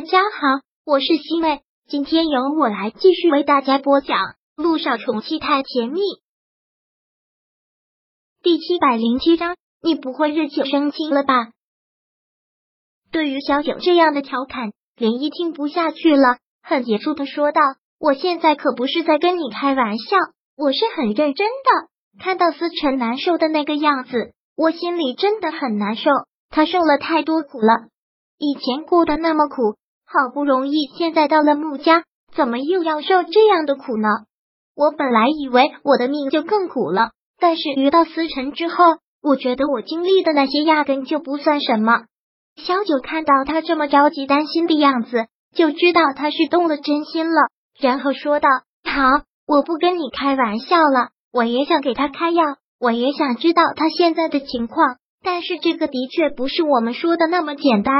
大家好，我是西妹，今天由我来继续为大家播讲《路上宠妻太甜蜜》第七百零七章。你不会日久生情了吧？对于小九这样的调侃，连一听不下去了，很严肃的说道：“我现在可不是在跟你开玩笑，我是很认真的。看到思辰难受的那个样子，我心里真的很难受。他受了太多苦了，以前过得那么苦。”好不容易，现在到了穆家，怎么又要受这样的苦呢？我本来以为我的命就更苦了，但是遇到思辰之后，我觉得我经历的那些压根就不算什么。小九看到他这么着急担心的样子，就知道他是动了真心了，然后说道：“好，我不跟你开玩笑了，我也想给他开药，我也想知道他现在的情况，但是这个的确不是我们说的那么简单。”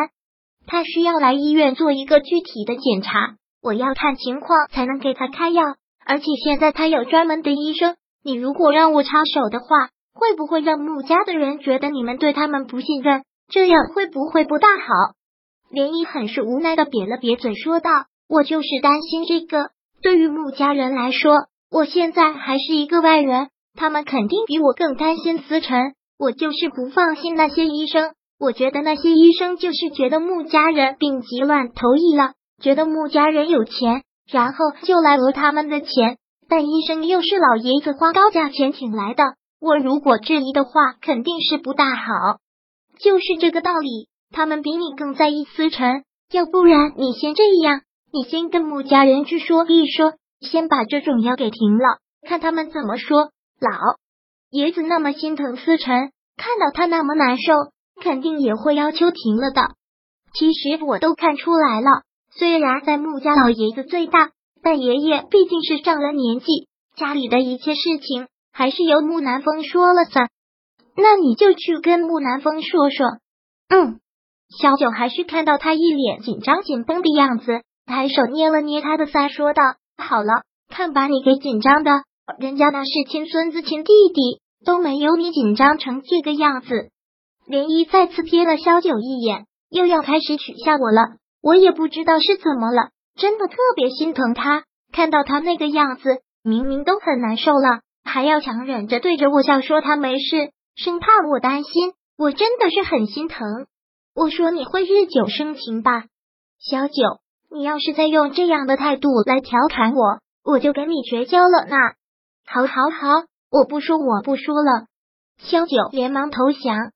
他需要来医院做一个具体的检查，我要看情况才能给他开药。而且现在他有专门的医生，你如果让我插手的话，会不会让穆家的人觉得你们对他们不信任？这样会不会不大好？涟漪很是无奈的瘪了瘪嘴，说道：“我就是担心这个。对于穆家人来说，我现在还是一个外人，他们肯定比我更担心思辰。我就是不放心那些医生。”我觉得那些医生就是觉得穆家人病急乱投医了，觉得穆家人有钱，然后就来讹他们的钱。但医生又是老爷子花高价钱请来的，我如果质疑的话，肯定是不大好。就是这个道理，他们比你更在意思辰。要不然你先这样，你先跟穆家人去说一说，先把这种药给停了，看他们怎么说。老爷子那么心疼思辰，看到他那么难受。肯定也会要求停了的。其实我都看出来了，虽然在穆家老爷子最大，但爷爷毕竟是上了年纪，家里的一切事情还是由穆南风说了算。那你就去跟穆南风说说。嗯，小九还是看到他一脸紧张紧绷的样子，抬手捏了捏他的腮，说道：“好了，看把你给紧张的，人家那是亲孙子亲弟弟，都没有你紧张成这个样子。”涟漪再次瞥了萧九一眼，又要开始取笑我了。我也不知道是怎么了，真的特别心疼他。看到他那个样子，明明都很难受了，还要强忍着对着我笑，说他没事，生怕我担心。我真的是很心疼。我说你会日久生情吧，小九，你要是再用这样的态度来调侃我，我就跟你绝交了。那好，好，好，我不说，我不说了。萧九连忙投降。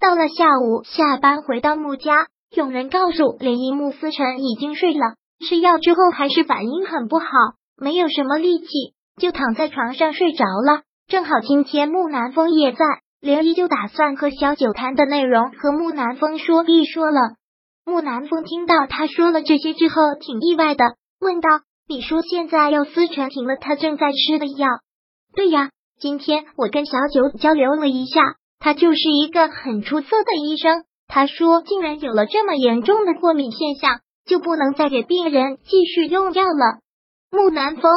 到了下午下班回到穆家，有人告诉连漪穆思辰已经睡了，吃药之后还是反应很不好，没有什么力气，就躺在床上睡着了。正好今天穆南风也在，连漪就打算和小九谈的内容和穆南风说一说了。穆南风听到他说了这些之后，挺意外的，问道：“你说现在要思辰停了他正在吃的药？”“对呀，今天我跟小九交流了一下。”他就是一个很出色的医生。他说，竟然有了这么严重的过敏现象，就不能再给病人继续用药了。木南风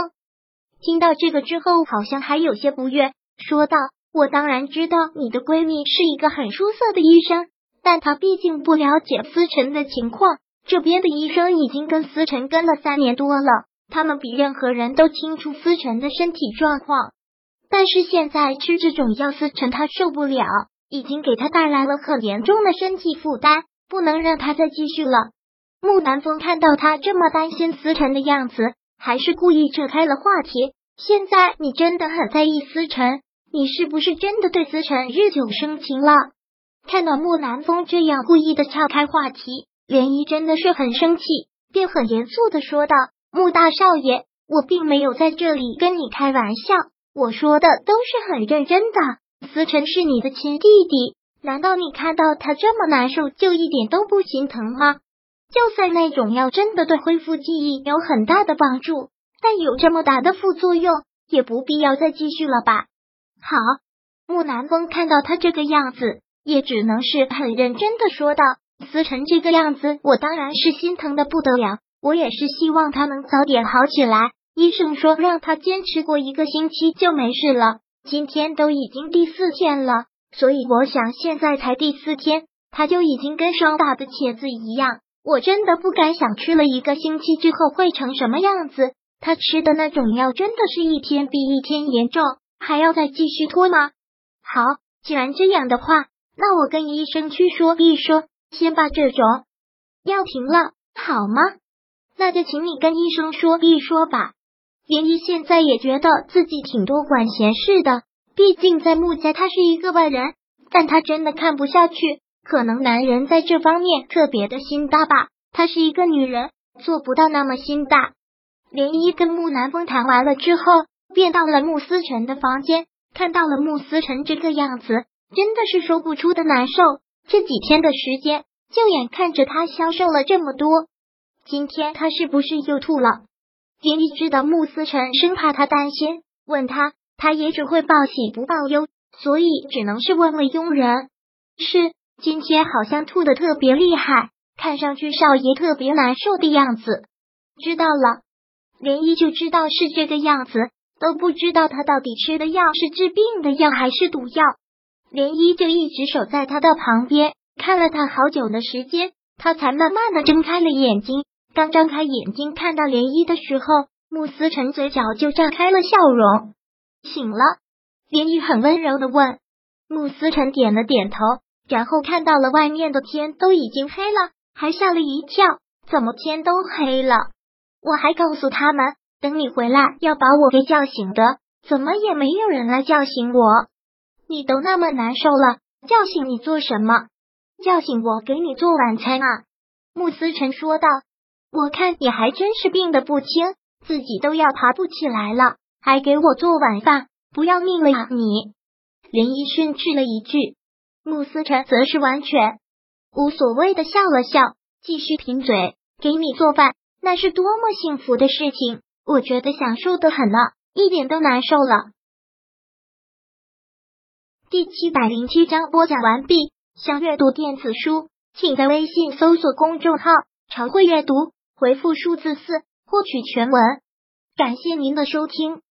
听到这个之后，好像还有些不悦，说道：“我当然知道你的闺蜜是一个很出色的医生，但她毕竟不了解思辰的情况。这边的医生已经跟思辰跟了三年多了，他们比任何人都清楚思辰的身体状况。”但是现在吃这种药，思辰他受不了，已经给他带来了很严重的身体负担，不能让他再继续了。木南风看到他这么担心思辰的样子，还是故意扯开了话题。现在你真的很在意思辰，你是不是真的对思辰日久生情了？看到木南风这样故意的岔开话题，涟漪真的是很生气，便很严肃的说道：“穆大少爷，我并没有在这里跟你开玩笑。”我说的都是很认真的，思辰是你的亲弟弟，难道你看到他这么难受就一点都不心疼吗？就算那种药真的对恢复记忆有很大的帮助，但有这么大的副作用，也不必要再继续了吧？好，木南风看到他这个样子，也只能是很认真的说道：“思辰这个样子，我当然是心疼的不得了，我也是希望他能早点好起来。”医生说让他坚持过一个星期就没事了。今天都已经第四天了，所以我想现在才第四天，他就已经跟霜打的茄子一样。我真的不敢想，吃了一个星期之后会成什么样子。他吃的那种药真的是一天比一天严重，还要再继续拖吗？好，既然这样的话，那我跟医生去说一说，先把这种药停了，好吗？那就请你跟医生说一说吧。连依现在也觉得自己挺多管闲事的，毕竟在穆家他是一个外人，但他真的看不下去。可能男人在这方面特别的心大吧，她是一个女人，做不到那么心大。连依跟穆南风谈完了之后，便到了穆思辰的房间，看到了穆思辰这个样子，真的是说不出的难受。这几天的时间，就眼看着他消瘦了这么多，今天他是不是又吐了？连依知道穆思辰生怕他担心，问他，他也只会报喜不报忧，所以只能是问问佣人。是今天好像吐的特别厉害，看上去少爷特别难受的样子。知道了。连依就知道是这个样子，都不知道他到底吃的药是治病的药还是毒药。连依就一直守在他的旁边，看了他好久的时间，他才慢慢的睁开了眼睛。刚张开眼睛看到涟漪的时候，慕思辰嘴角就绽开了笑容。醒了，涟漪很温柔的问。慕思辰点了点头，然后看到了外面的天都已经黑了，还吓了一跳，怎么天都黑了？我还告诉他们，等你回来要把我给叫醒的，怎么也没有人来叫醒我。你都那么难受了，叫醒你做什么？叫醒我给你做晚餐啊！穆思辰说道。我看你还真是病的不轻，自己都要爬不起来了，还给我做晚饭，不要命了呀你！林一训斥了一句，穆思辰则是完全无所谓的笑了笑，继续贫嘴，给你做饭。那是多么幸福的事情，我觉得享受的很呢，一点都难受了。第七百零七章播讲完毕。想阅读电子书，请在微信搜索公众号“常会阅读”，回复数字四获取全文。感谢您的收听。